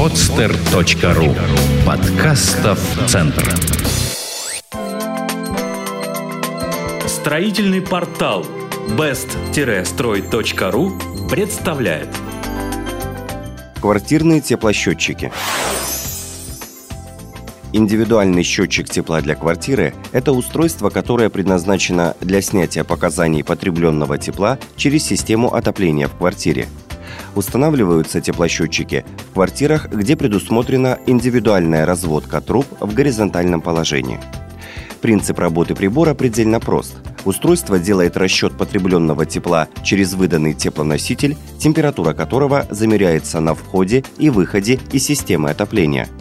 podster.ru Подкастов Центр. Строительный портал best-строй.ру представляет. Квартирные теплосчетчики. Индивидуальный счетчик тепла для квартиры – это устройство, которое предназначено для снятия показаний потребленного тепла через систему отопления в квартире. Устанавливаются теплосчетчики в квартирах, где предусмотрена индивидуальная разводка труб в горизонтальном положении. Принцип работы прибора предельно прост. Устройство делает расчет потребленного тепла через выданный теплоноситель, температура которого замеряется на входе и выходе из системы отопления –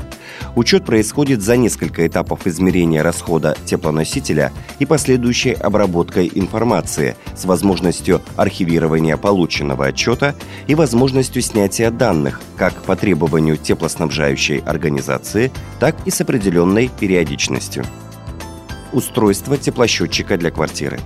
Учет происходит за несколько этапов измерения расхода теплоносителя и последующей обработкой информации с возможностью архивирования полученного отчета и возможностью снятия данных как по требованию теплоснабжающей организации, так и с определенной периодичностью. Устройство теплосчетчика для квартиры.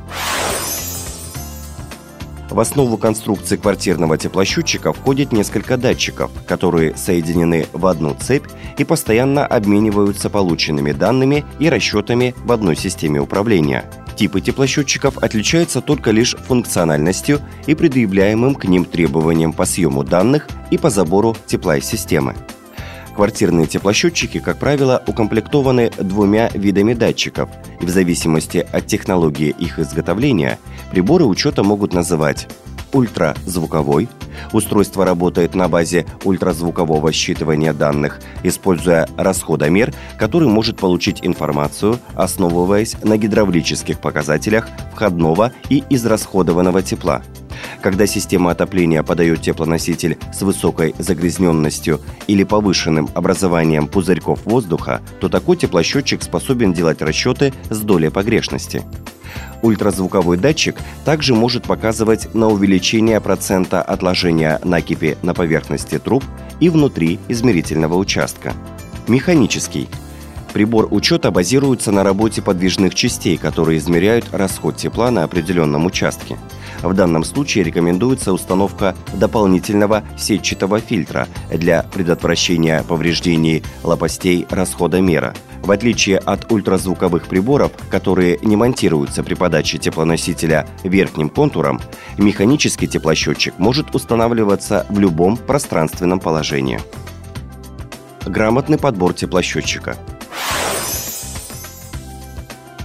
В основу конструкции квартирного теплосчетчика входит несколько датчиков, которые соединены в одну цепь и постоянно обмениваются полученными данными и расчетами в одной системе управления. Типы теплосчетчиков отличаются только лишь функциональностью и предъявляемым к ним требованиям по съему данных и по забору тепла из системы. Квартирные теплосчетчики, как правило, укомплектованы двумя видами датчиков, и в зависимости от технологии их изготовления приборы учета могут называть ультразвуковой. Устройство работает на базе ультразвукового считывания данных, используя расходомер, который может получить информацию, основываясь на гидравлических показателях входного и израсходованного тепла – когда система отопления подает теплоноситель с высокой загрязненностью или повышенным образованием пузырьков воздуха, то такой теплосчетчик способен делать расчеты с долей погрешности. Ультразвуковой датчик также может показывать на увеличение процента отложения накипи на поверхности труб и внутри измерительного участка. Механический Прибор учета базируется на работе подвижных частей, которые измеряют расход тепла на определенном участке. В данном случае рекомендуется установка дополнительного сетчатого фильтра для предотвращения повреждений лопастей расхода мера. В отличие от ультразвуковых приборов, которые не монтируются при подаче теплоносителя верхним контуром, механический теплосчетчик может устанавливаться в любом пространственном положении. Грамотный подбор теплосчетчика –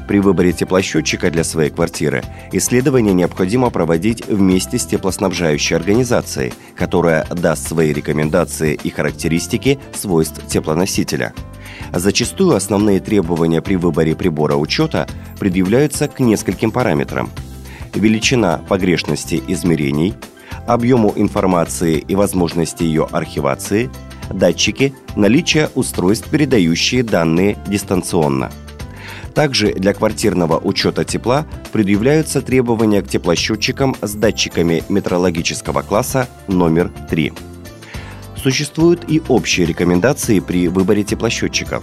при выборе теплосчетчика для своей квартиры исследование необходимо проводить вместе с теплоснабжающей организацией, которая даст свои рекомендации и характеристики свойств теплоносителя. Зачастую основные требования при выборе прибора учета предъявляются к нескольким параметрам. Величина погрешности измерений, объему информации и возможности ее архивации, датчики, наличие устройств, передающие данные дистанционно – также для квартирного учета тепла предъявляются требования к теплосчетчикам с датчиками метрологического класса номер 3. Существуют и общие рекомендации при выборе теплосчетчиков.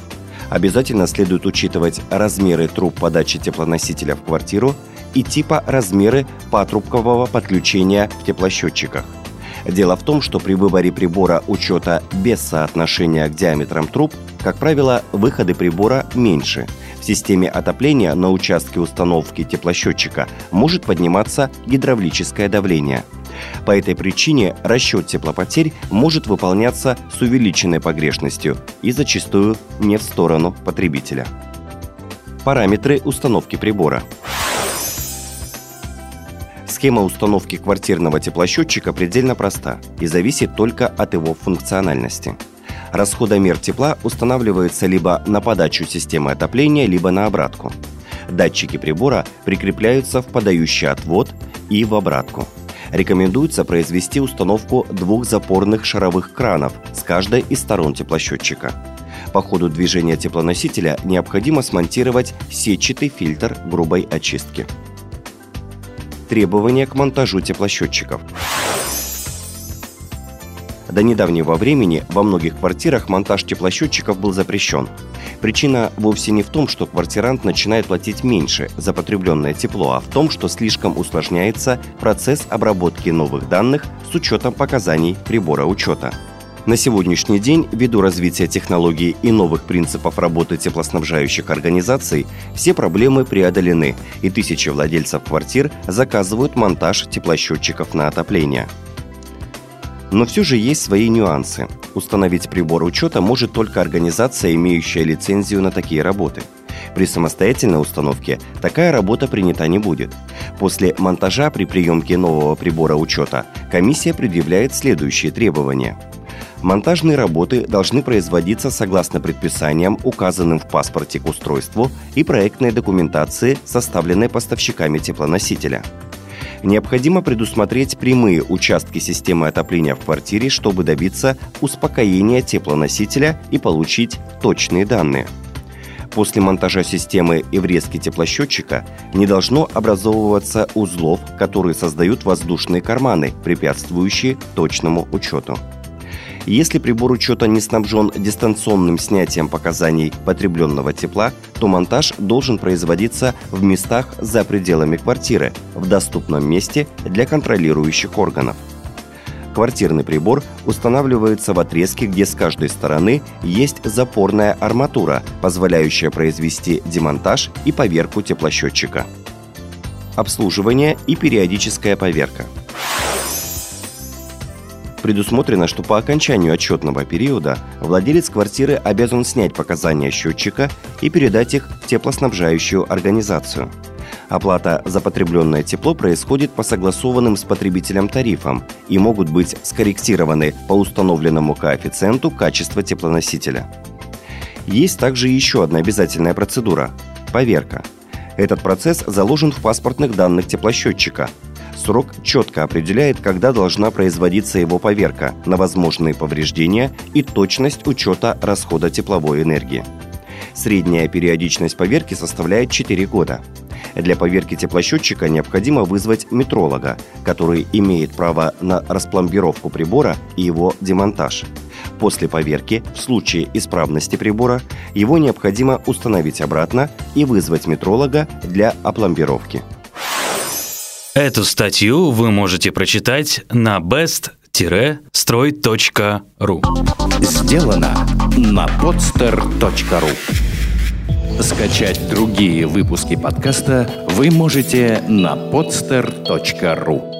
Обязательно следует учитывать размеры труб подачи теплоносителя в квартиру и типа размеры патрубкового подключения в теплосчетчиках. Дело в том, что при выборе прибора учета без соотношения к диаметрам труб, как правило, выходы прибора меньше – в системе отопления на участке установки теплосчетчика может подниматься гидравлическое давление. По этой причине расчет теплопотерь может выполняться с увеличенной погрешностью и зачастую не в сторону потребителя. Параметры установки прибора. Схема установки квартирного теплосчетчика предельно проста и зависит только от его функциональности – Расходомер тепла устанавливается либо на подачу системы отопления, либо на обратку. Датчики прибора прикрепляются в подающий отвод и в обратку. Рекомендуется произвести установку двух запорных шаровых кранов с каждой из сторон теплосчетчика. По ходу движения теплоносителя необходимо смонтировать сетчатый фильтр грубой очистки. Требования к монтажу теплосчетчиков – до недавнего времени во многих квартирах монтаж теплосчетчиков был запрещен. Причина вовсе не в том, что квартирант начинает платить меньше за потребленное тепло, а в том, что слишком усложняется процесс обработки новых данных с учетом показаний прибора учета. На сегодняшний день, ввиду развития технологий и новых принципов работы теплоснабжающих организаций, все проблемы преодолены, и тысячи владельцев квартир заказывают монтаж теплосчетчиков на отопление. Но все же есть свои нюансы. Установить прибор учета может только организация, имеющая лицензию на такие работы. При самостоятельной установке такая работа принята не будет. После монтажа при приемке нового прибора учета комиссия предъявляет следующие требования – Монтажные работы должны производиться согласно предписаниям, указанным в паспорте к устройству и проектной документации, составленной поставщиками теплоносителя. Необходимо предусмотреть прямые участки системы отопления в квартире, чтобы добиться успокоения теплоносителя и получить точные данные. После монтажа системы и врезки теплосчетчика не должно образовываться узлов, которые создают воздушные карманы, препятствующие точному учету. Если прибор учета не снабжен дистанционным снятием показаний потребленного тепла, то монтаж должен производиться в местах за пределами квартиры, в доступном месте для контролирующих органов. Квартирный прибор устанавливается в отрезке, где с каждой стороны есть запорная арматура, позволяющая произвести демонтаж и поверку теплосчетчика. Обслуживание и периодическая поверка – предусмотрено, что по окончанию отчетного периода владелец квартиры обязан снять показания счетчика и передать их в теплоснабжающую организацию. Оплата за потребленное тепло происходит по согласованным с потребителем тарифам и могут быть скорректированы по установленному коэффициенту качества теплоносителя. Есть также еще одна обязательная процедура – поверка. Этот процесс заложен в паспортных данных теплосчетчика – Срок четко определяет, когда должна производиться его поверка на возможные повреждения и точность учета расхода тепловой энергии. Средняя периодичность поверки составляет 4 года. Для поверки теплосчетчика необходимо вызвать метролога, который имеет право на распломбировку прибора и его демонтаж. После поверки, в случае исправности прибора, его необходимо установить обратно и вызвать метролога для опломбировки. Эту статью вы можете прочитать на best-строй.ru Сделано на podster.ru Скачать другие выпуски подкаста вы можете на podster.ru